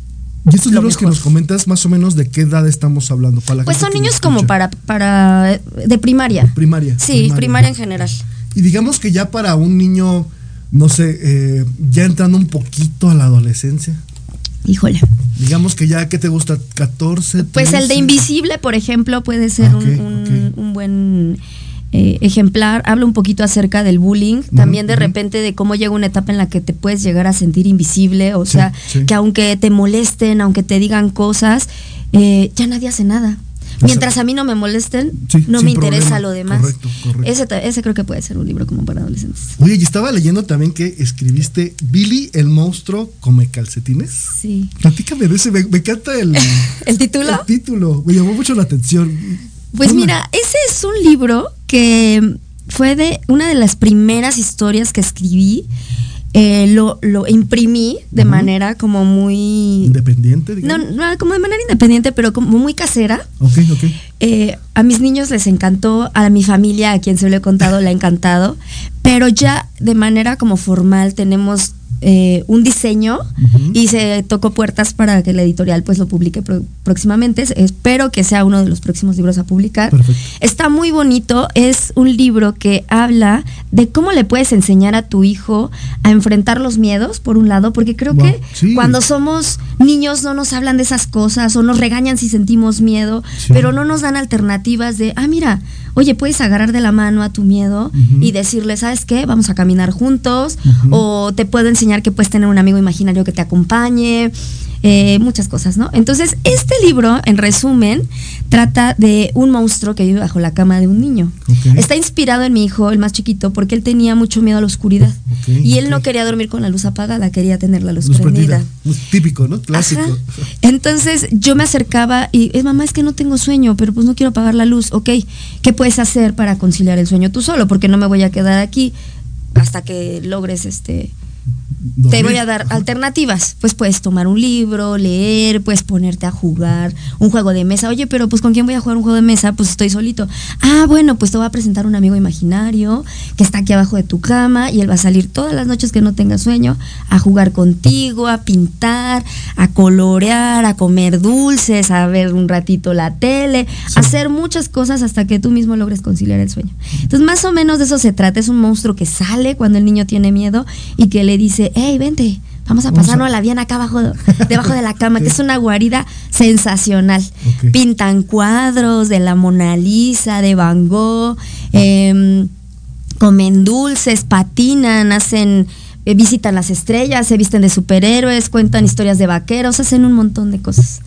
¿Y estos libros que nos comentas, más o menos, de qué edad estamos hablando? Para pues son niños como para, para. de primaria. primaria. Sí, primaria en general. Y digamos que ya para un niño no sé, eh, ya entrando un poquito a la adolescencia. Híjole. Digamos que ya, ¿qué te gusta? ¿14? Pues el de Invisible, por ejemplo, puede ser ah, un, buen eh, ejemplar, habla un poquito acerca del bullying, también de repente de cómo llega una etapa en la que te puedes llegar a sentir invisible, o sea, que aunque te molesten, aunque te digan cosas, eh, ya nadie hace nada. Mientras a mí no me molesten, no me interesa lo demás. Correcto, correcto. Ese, creo que puede ser un libro como para adolescentes. Oye, y estaba leyendo también que escribiste Billy el monstruo come calcetines. Sí. Platícame de ese, me, encanta el, <laughs> el título. El título, me llamó mucho la atención. Pues mira, ese es un libro que fue de una de las primeras historias que escribí. Eh, lo, lo, imprimí de manera como muy... Independiente, No, no, como de manera independiente, pero como muy casera. Ok, ok. Eh, a mis niños les encantó, a mi familia, a quien se lo he contado, le ha encantado, pero ya de manera como formal tenemos eh, un diseño y se tocó puertas para que la editorial pues lo publique próximamente. Espero que sea uno de los próximos libros a publicar. Está muy bonito, es un libro que habla de cómo le puedes enseñar a tu hijo a enfrentar los miedos, por un lado, porque creo que cuando somos niños no nos hablan de esas cosas o nos regañan si sentimos miedo, pero no nos dan alternativas de, ah, mira, oye, puedes agarrar de la mano a tu miedo y decirle, ¿sabes qué? Vamos a caminar juntos o te puedo enseñar que puedes tener un amigo imaginario que te acompañe eh, muchas cosas, ¿no? Entonces, este libro, en resumen, trata de un monstruo que vive bajo la cama de un niño. Está inspirado en mi hijo, el más chiquito, porque él tenía mucho miedo a la oscuridad. y él no quería dormir con la luz apagada, quería tener la luz, prendida. Típico, ¿no? Clásico. Entonces, yo me acercaba y, es mamá, es que no tengo sueño, pero pues no quiero apagar la luz. Ok, ¿qué puedes hacer para conciliar el sueño tú solo? Porque no me voy a quedar aquí hasta que logres este te voy a dar alternativas. Pues puedes tomar un libro, leer, puedes ponerte a jugar un juego de mesa. Oye, pero pues ¿con quién voy a jugar un juego de mesa? Pues estoy solito. Ah, bueno, pues te voy a presentar un amigo imaginario que está aquí abajo de tu cama y él va a salir todas las noches que no tenga sueño a jugar contigo, a pintar, a colorear, a comer dulces, a ver un ratito la tele, a hacer muchas cosas hasta que tú mismo logres conciliar el sueño. Entonces, más o menos de eso se trata. Es un monstruo que sale cuando el niño tiene miedo y que le dice, hey, vente, vamos a pasarnos la bien acá abajo, <laughs> debajo de la cama, que es una guarida sensacional. Pintan cuadros de la Mona Lisa, de Van Gogh, em, comen dulces, patinan, hacen eh, visitan las estrellas, se visten de superhéroes, cuentan historias de vaqueros, hacen un montón de cosas.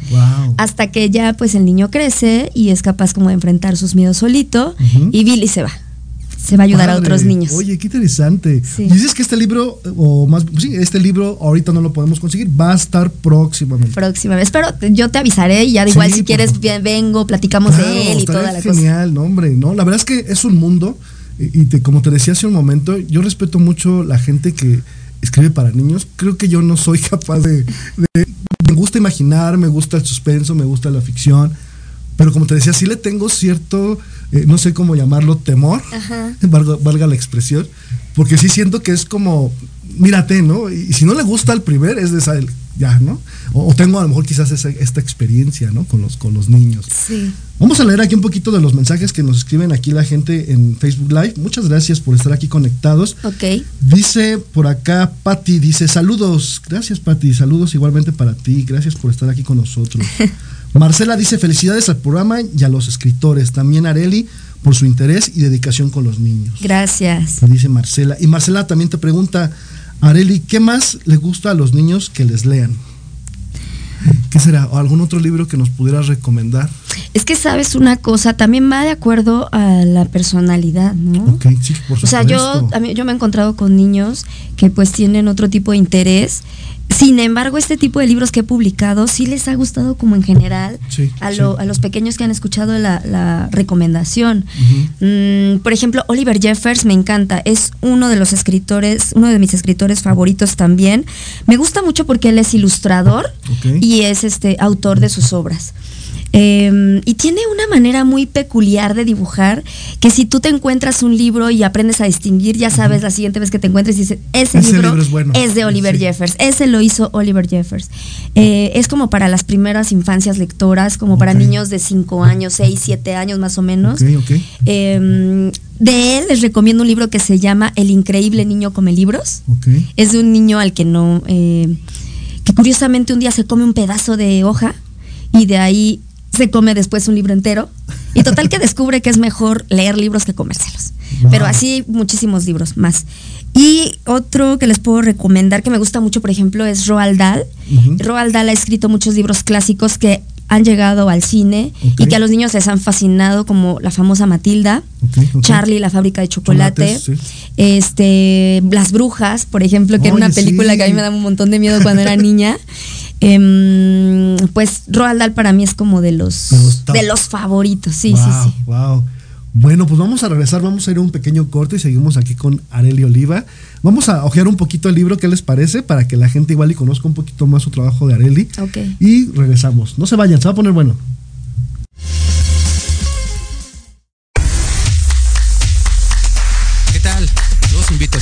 Hasta que ya pues el niño crece y es capaz como de enfrentar sus miedos solito y Billy se va se va a ayudar a otros niños. Oye, qué interesante. dices que este libro, o más, sí, este libro ahorita no lo podemos conseguir, va a estar próximamente. Próximamente. Espero, yo te avisaré y ya igual si quieres vengo, platicamos de él y toda la cosa. Genial, no, hombre, no, la verdad es que es un mundo y, te, como te decía hace un momento, yo respeto mucho la gente que escribe para niños. Creo que yo no soy <laughs> capaz de, de me gusta imaginar, me gusta el suspenso, me gusta la ficción pero como te decía, sí le tengo cierto, eh, no sé cómo llamarlo, temor, <laughs> Valga, la expresión, porque sí siento que es como, mírate, ¿no? Y, si no le gusta el primer, es de esa, ya, ¿no? O, tengo a lo mejor quizás esta experiencia, ¿no? Con los, con los niños. Sí. Vamos a leer aquí un poquito de los mensajes que nos escriben aquí la gente en Facebook Live. Muchas gracias por estar aquí conectados. Ok. Dice por acá Patti, dice saludos. Gracias Patti, saludos igualmente para ti. Gracias por estar aquí con nosotros. <laughs> Marcela dice felicidades al programa y a los escritores. También Areli por su interés y dedicación con los niños. Gracias. Dice Marcela. Y Marcela también te pregunta, Areli, ¿qué más le gusta a los niños que les lean? ¿Qué será? ¿O algún otro libro que nos pudieras recomendar? Es que sabes una cosa, también va de acuerdo a la personalidad, ¿no? Ok, sí, por supuesto. O sea, yo, yo me he encontrado con niños que pues tienen otro tipo de interés sin embargo, este tipo de libros que he publicado sí les ha gustado como en general a, los pequeños que han escuchado la, recomendación. Mm, por ejemplo, Oliver Jeffers me encanta, es uno de los escritores, uno de mis escritores favoritos también. Me gusta mucho porque él es ilustrador y es este autor de sus obras. Em, y tiene una manera muy peculiar de dibujar que si tú te encuentras un libro y aprendes a distinguir, ya sabes la siguiente vez que te encuentres y dices, ese, libro, es, de Oliver Jeffers, ese lo hizo Oliver Jeffers. Eh, es como para las primeras infancias lectoras, como para niños de 5 años, 6, 7 años más o menos. Em, de él les recomiendo un libro que se llama El increíble niño come libros. Es de un niño al que no... Eh, que curiosamente un día se come un pedazo de hoja y de ahí se come después un libro entero. Y total que descubre que es mejor leer libros que comérselos. Pero así muchísimos libros más. Y otro que les puedo recomendar que me gusta mucho, por ejemplo, es Roald Dahl. Roald Dahl ha escrito muchos libros clásicos que han llegado al cine y que a los niños les han fascinado, como la famosa Matilda, Charlie, la fábrica de chocolate, este, Las Brujas, por ejemplo, que era una película que a mí me daba un montón de miedo cuando era niña. <laughs> Em, pues Roald Dahl para mí es como de los, de los favoritos, sí, sí, sí. Wow. Bueno, pues vamos a regresar, vamos a ir a un pequeño corte y seguimos aquí con Areli Oliva. Vamos a ojear un poquito el libro, ¿qué les parece? Para que la gente igual y conozca un poquito más su trabajo de Areli. Ok. Y regresamos. No se vayan, se va a poner bueno.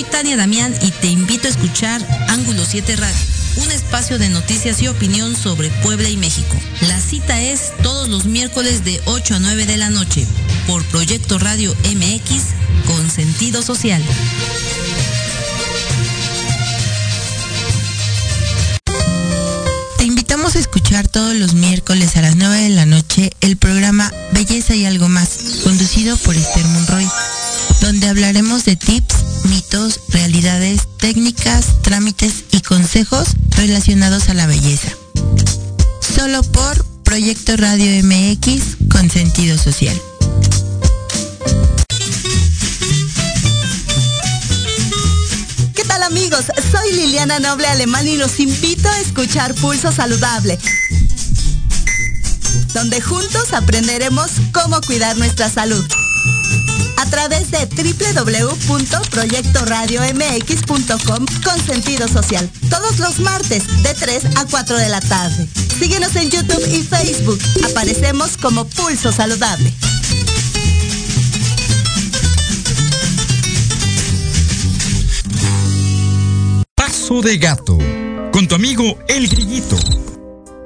Soy Tania Damián y te invito a escuchar Ángulo 7 Radio un espacio de noticias y opinión sobre Puebla y México. La cita es todos los miércoles de 8 a 9 de la noche por Proyecto Radio MX con sentido social. Te invitamos a escuchar todos los miércoles a las 9 de la noche el programa Belleza y algo más, conducido por Esther Monroy donde hablaremos de tips, mitos, realidades, técnicas, trámites y consejos relacionados a la belleza. Solo por Proyecto Radio MX con sentido social. ¿Qué tal amigos? Soy Liliana Noble Alemán y los invito a escuchar Pulso Saludable donde juntos aprenderemos cómo cuidar nuestra salud a través de www.proyectoradiomx.com con sentido social. Todos los martes de 3 a 4 de la tarde. Síguenos en YouTube y Facebook. Aparecemos como Pulso Saludable. Paso de gato. Con tu amigo El Grillito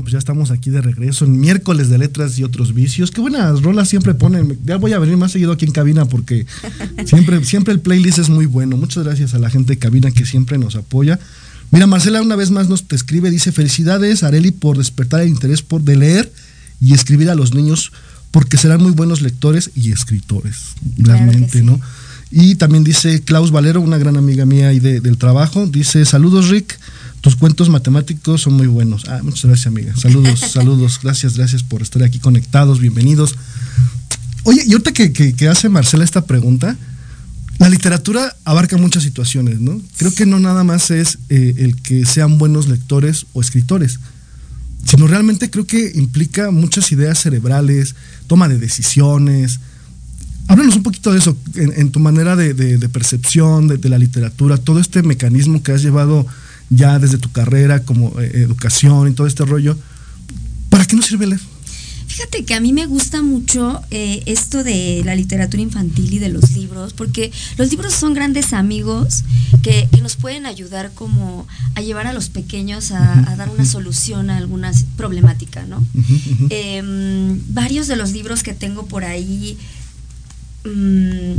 Bueno, pues ya estamos aquí de regreso en miércoles de letras y otros vicios. Qué buenas rolas siempre ponen. Ya voy a venir más seguido aquí en cabina porque <laughs> siempre, siempre el playlist es muy bueno. Muchas gracias a la gente de cabina que siempre nos apoya. Mira, Marcela una vez más nos te escribe, dice, felicidades Areli por despertar el interés por de leer y escribir a los niños porque serán muy buenos lectores y escritores, realmente, ¿no? Y también dice Klaus Valero, una gran amiga mía y del trabajo, dice, saludos Rick, tus cuentos matemáticos son muy buenos. Ah, muchas gracias, amiga. Saludos, <laughs> saludos. Gracias, gracias por estar aquí conectados. Bienvenidos. Oye, y ahorita que, hace Marcela esta pregunta, la literatura abarca muchas situaciones, ¿no? Creo que no nada más es eh, el que sean buenos lectores o escritores, sino realmente creo que implica muchas ideas cerebrales, toma de decisiones. Háblanos un poquito de eso, en, tu manera de, percepción de, de, la literatura, todo este mecanismo que has llevado ya desde tu carrera como eh, educación y todo este rollo, ¿para qué nos sirve leer? Fíjate que a mí me gusta mucho eh, esto de la literatura infantil y de los libros, porque los libros son grandes amigos que, nos pueden ayudar como a llevar a los pequeños a, dar una solución a alguna problemática, ¿no? Em, varios de los libros que tengo por ahí... Mm,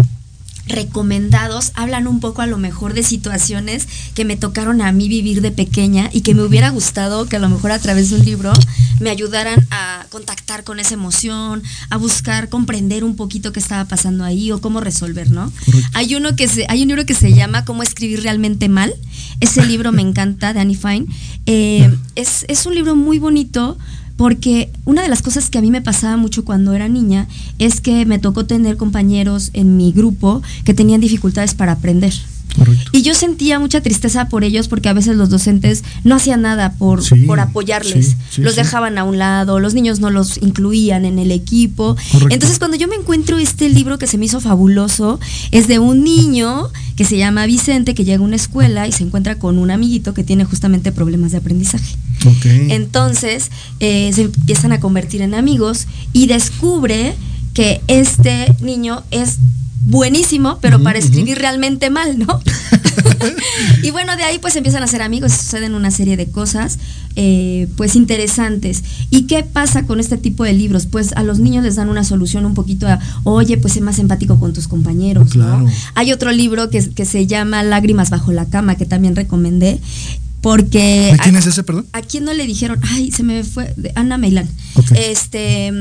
recomendados hablan un poco a lo mejor de situaciones que me tocaron a mí vivir de pequeña y que me hubiera gustado que a lo mejor a través de un libro me ayudaran a contactar con esa emoción, a buscar comprender un poquito qué estaba pasando ahí o cómo resolver, ¿no? Hay uno que se, hay un libro que se llama Cómo escribir realmente mal. Ese libro me encanta de Annie Fine. Eh, es, es un libro muy bonito porque una de las cosas que a mí me pasaba mucho cuando era niña es que me tocó tener compañeros en mi grupo que tenían dificultades para aprender. Y yo sentía mucha tristeza por ellos porque a veces los docentes no hacían nada por, por apoyarles. los dejaban a un lado, los niños no los incluían en el equipo. Entonces cuando yo me encuentro este libro que se me hizo fabuloso, es de un niño que se llama Vicente, que llega a una escuela y se encuentra con un amiguito que tiene justamente problemas de aprendizaje. Entonces eh, se empiezan a convertir en amigos y descubre que este niño es buenísimo, pero para escribir realmente mal, ¿no? <laughs> <laughs> y bueno, de ahí pues empiezan a ser amigos, suceden una serie de cosas eh, pues interesantes. ¿Y qué pasa con este tipo de libros? Pues a los niños les dan una solución un poquito a, oye, pues sé más empático con tus compañeros, ¿no? Hay otro libro que, que se llama Lágrimas bajo la cama, que también recomendé. Porque. quién es ese, perdón? ¿A quién no le dijeron? Ay, se me fue. Ana Meilán. Este.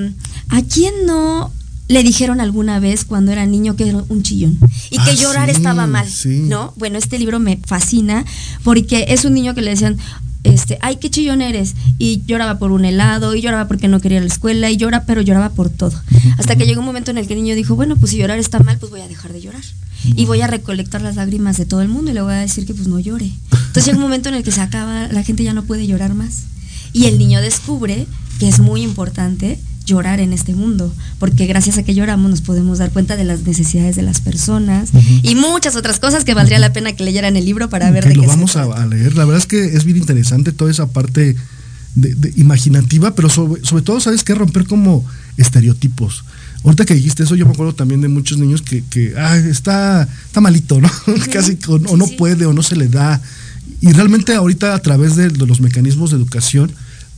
¿A quién no le dijeron alguna vez cuando era niño que era un chillón y que ah, llorar estaba mal, ¿no? Bueno, este libro me fascina porque es un niño que le decían, este, ay, qué chillón eres. Y lloraba por un helado, y lloraba porque no quería ir a la escuela, y llora, pero lloraba por todo. Hasta que llegó un momento en el que el niño dijo, bueno, pues si llorar está mal, pues voy a dejar de llorar. Y voy a recolectar las lágrimas de todo el mundo y le voy a decir que pues no llore. Entonces llega un momento en el que se acaba, la gente ya no puede llorar más. Y el niño descubre que es muy importante llorar en este mundo, porque gracias a que lloramos nos podemos dar cuenta de las necesidades de las personas y muchas otras cosas que valdría la pena que leyeran el libro para ver de lo vamos a, leer. La verdad es que es bien interesante toda esa parte de, imaginativa, pero sobre, todo, ¿sabes qué? Romper como estereotipos. Ahorita que dijiste eso, yo me acuerdo también de muchos niños que, que ah, está, está malito, ¿no? <laughs> Casi o, no puede o no se le da. Y realmente ahorita a través de los mecanismos de educación,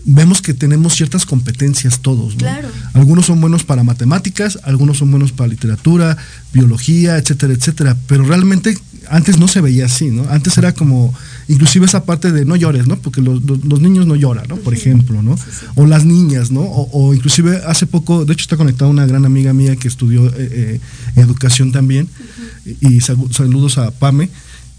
vemos que tenemos ciertas competencias todos. Claro. Algunos son buenos para matemáticas, algunos son buenos para literatura, biología, etcétera, etcétera. Pero realmente antes no se veía así, ¿no? Antes era como, inclusive esa parte de no llores, ¿no? Porque los, niños no lloran, ¿no? Por ejemplo, ¿no? O las niñas, ¿no? O, inclusive hace poco, de hecho está conectada una gran amiga mía que estudió eh, eh, educación también, y saludos a Pame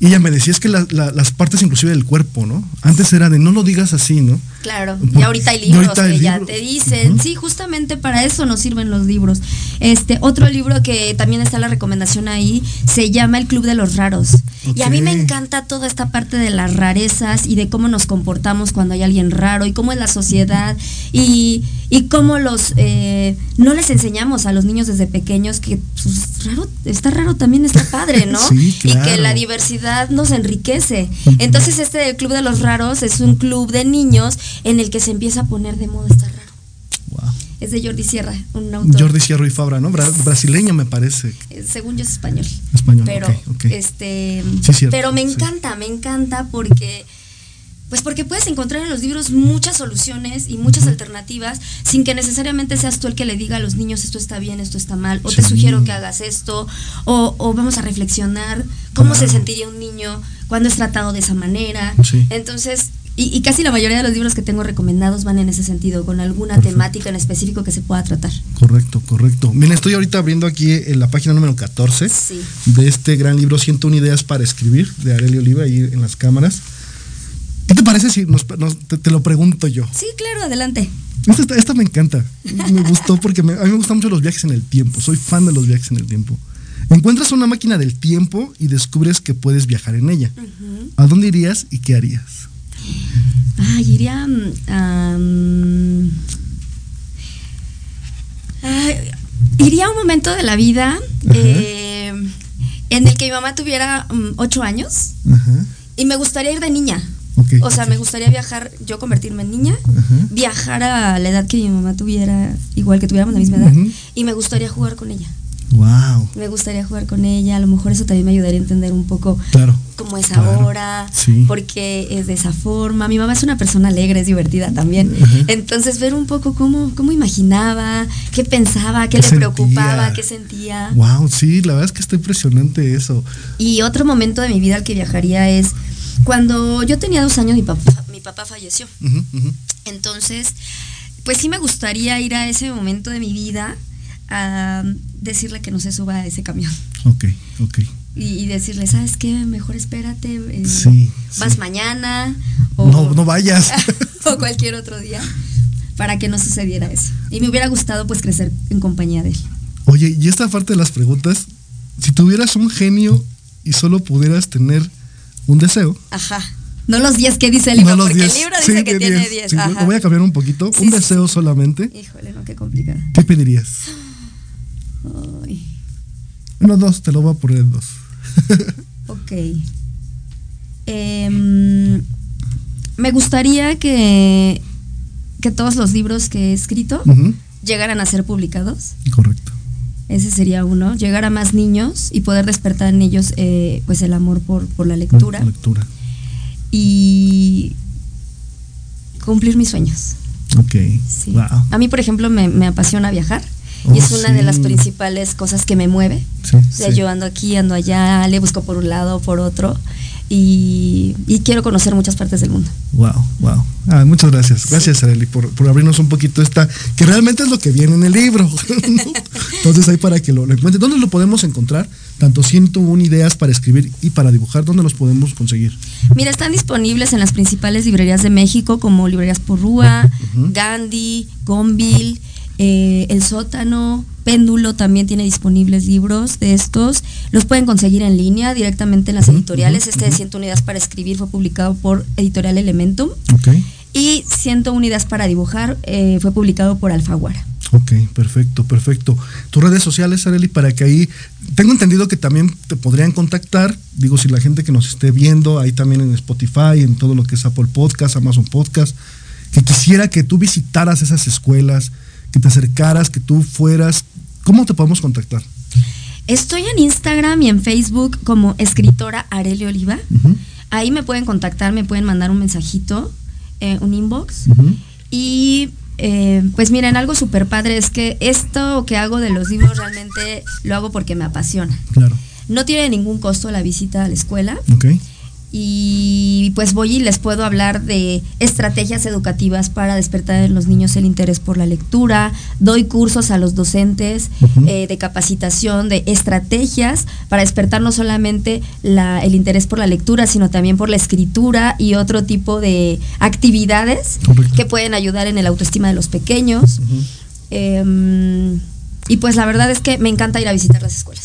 y ella me decía, es que las partes inclusive del cuerpo, ¿no? Antes era de no lo digas así, ¿no? Claro, y ahorita hay libros que ya te dicen, sí, justamente para eso nos sirven los libros. Este, otro libro que también está la recomendación ahí, se llama El Club de los Raros. Y a mí me encanta toda esta parte de las rarezas y de cómo nos comportamos cuando hay alguien raro y cómo es la sociedad y, y cómo los eh, no les enseñamos a los niños desde pequeños que pues, raro, está raro también está padre, ¿no? <laughs> Y que la diversidad nos enriquece. Entonces este Club de los Raros es un club de niños en el que se empieza a poner de moda estar raro. Es de Jordi Sierra, un autor. Jordi Sierra y Fabra, ¿no? brasileño me parece. Eh, según yo es español. Español. Pero, este, pero me encanta, me encanta porque pues porque puedes encontrar en los libros muchas soluciones y muchas alternativas sin que necesariamente seas tú el que le diga a los niños esto está bien, esto está mal, o te sugiero que hagas esto, o, vamos a reflexionar cómo se sentiría un niño cuando es tratado de esa manera. Entonces, y, casi la mayoría de los libros que tengo recomendados van en ese sentido, con alguna temática en específico que se pueda tratar. Correcto, correcto. Miren, estoy ahorita abriendo aquí en la página número 14 de este gran libro 101 ideas para escribir de Aurelio Oliva ahí en las cámaras. ¿Qué te parece si te, lo pregunto yo? Sí, claro, adelante. Esta, me encanta. Me gustó porque a mí me gustan mucho los viajes en el tiempo. Soy fan de los viajes en el tiempo. Encuentras una máquina del tiempo y descubres que puedes viajar en ella. ¿A dónde irías y qué harías? Ay, iría. Mm, iría a un momento de la vida eh, en el que mi mamá tuviera mm, ocho años y me gustaría ir de niña. O sea, me gustaría viajar, yo convertirme en niña, viajar a la edad que mi mamá tuviera, igual que tuviéramos la misma edad, y me gustaría jugar con ella. Wow. Me gustaría jugar con ella, a lo mejor eso también me ayudaría a entender un poco cómo es ahora, porque es de esa forma. Mi mamá es una persona alegre, es divertida también. Entonces ver un poco cómo, cómo imaginaba, qué pensaba, qué, le preocupaba, qué sentía. Wow, sí, la verdad es que está impresionante eso. Y otro momento de mi vida al que viajaría es cuando yo tenía dos años, mi papá, mi papá falleció. Entonces, pues sí me gustaría ir a ese momento de mi vida a decirle que no se suba a ese camión. Ok, ok. Y, decirle, ¿sabes qué? Mejor espérate. Eh, vas mañana. O, no, no vayas. <laughs> o cualquier otro día. para que no sucediera eso. Y me hubiera gustado pues crecer en compañía de él. Oye, y esta parte de las preguntas, si tuvieras un genio y solo pudieras tener un deseo. Ajá. No los 10 que dice el libro, porque el libro dice que tiene 10. lo voy a cambiar un poquito. un deseo solamente. Híjole, no, qué complicado. ¿Qué pedirías? Ay. Uno, dos, te lo voy a poner en dos. <laughs> ok. Em, me gustaría que, que todos los libros que he escrito llegaran a ser publicados. Correcto. Ese sería uno, llegar a más niños y poder despertar en ellos eh, pues el amor por, la lectura. lectura. Y cumplir mis sueños. Ok. A mí, por ejemplo, me, apasiona viajar. Y es oh, una de las principales cosas que me mueve. Sí, yo ando aquí, ando allá, le busco por un lado, por otro y, quiero conocer muchas partes del mundo. Wow, wow. Ah, muchas gracias. Gracias, Areli, por, abrirnos un poquito esta, que realmente es lo que viene en el libro. <laughs> Entonces, ahí para que lo, lo encuentren. ¿Dónde lo podemos encontrar? Tanto 101 ideas para escribir y para dibujar, ¿dónde los podemos conseguir? Mira, están disponibles en las principales librerías de México, como Librerías Porrúa, Gandhi, Gonville. Eh, el sótano, Péndulo también tiene disponibles libros de estos. Los pueden conseguir en línea directamente en las editoriales. este de 100 unidades para escribir fue publicado por Editorial Elementum. Y 100 unidades para dibujar eh, fue publicado por Alfaguara. Ok, perfecto, perfecto. Tus redes sociales, Areli, para que ahí. Tengo entendido que también te podrían contactar. Digo, si la gente que nos esté viendo, ahí también en Spotify, en todo lo que es Apple Podcast, Amazon Podcast, que quisiera que tú visitaras esas escuelas, que te acercaras, que tú fueras. ¿Cómo te podemos contactar? Estoy en Instagram y en Facebook como escritora Areli Oliva. Ahí me pueden contactar, me pueden mandar un mensajito, eh, un inbox. Y eh, pues miren, algo súper padre es que esto que hago de los libros realmente lo hago porque me apasiona. Claro. No tiene ningún costo la visita a la escuela. Okay y pues voy y les puedo hablar de estrategias educativas para despertar en los niños el interés por la lectura, doy cursos a los docentes eh, de capacitación, de estrategias para despertar no solamente el interés por la lectura, sino también por la escritura y otro tipo de actividades que pueden ayudar en el autoestima de los pequeños. Em, y pues la verdad es que me encanta ir a visitar las escuelas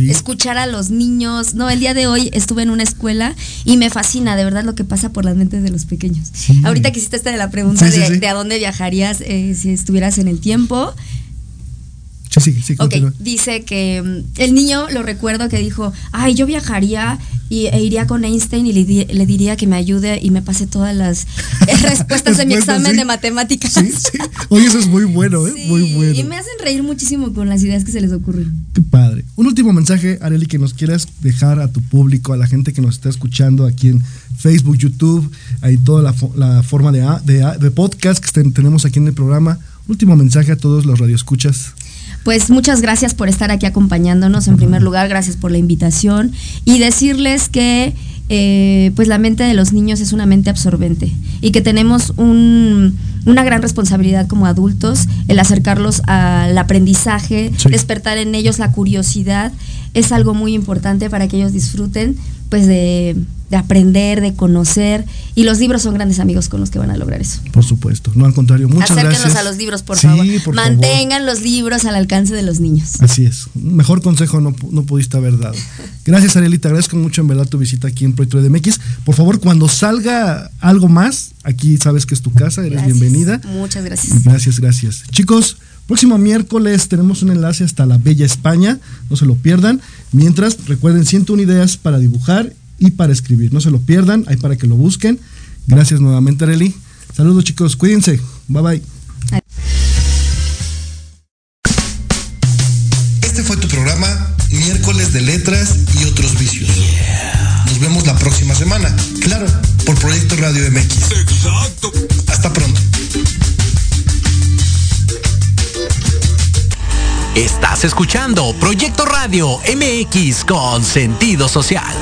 escuchar a los niños. No, el día de hoy estuve en una escuela y me fascina de verdad lo que pasa por las mentes de los pequeños. Ahorita que hiciste esta de la pregunta de, a dónde viajarías eh, si estuvieras en el tiempo. Sí, sí, sí. Ok, dice que mm, el niño, lo recuerdo que dijo, ay, yo viajaría y, e iría con Einstein y le, diría que me ayude y me pase todas las <laughs> respuestas de mi examen de matemáticas. Sí, sí. Oye, eso es muy bueno, ¿eh? muy bueno. Y me hacen reír muchísimo con las ideas que se les ocurren. Qué padre. Un último mensaje, Areli, que nos quieras dejar a tu público, a la gente que nos está escuchando aquí en Facebook, YouTube, ahí toda la, forma de, de, de podcast que tenemos aquí en el programa. Último mensaje a todos los radioescuchas. Pues muchas gracias por estar aquí acompañándonos. En primer lugar, gracias por la invitación y decirles que eh, pues la mente de los niños es una mente absorbente y que tenemos una gran responsabilidad como adultos el acercarlos al aprendizaje, despertar en ellos la curiosidad es algo muy importante para que ellos disfruten pues de, aprender, de conocer. Y los libros son grandes amigos con los que van a lograr eso. Por supuesto. No, al contrario. Muchas Acérquenos a los libros, por favor. Mantengan los libros al alcance de los niños. Así es. Mejor consejo no, no pudiste haber dado. Gracias, Ariel. Te agradezco mucho en verdad tu visita aquí en Proyecto de MX. Por favor, cuando salga algo más, aquí sabes que es tu casa. Eres bienvenida. Muchas gracias. Gracias, gracias. Chicos, Próximo miércoles tenemos un enlace hasta la Bella España, no se lo pierdan. Mientras, recuerden 101 ideas para dibujar y para escribir, no se lo pierdan, ahí para que lo busquen. Gracias nuevamente, Areli. Saludos chicos, cuídense. Bye bye. Este fue tu programa Miércoles de Letras y otros vicios. Nos vemos la próxima semana, claro, por Proyecto Radio MX. Exacto. Hasta pronto. Estás escuchando Proyecto Radio MX con sentido social.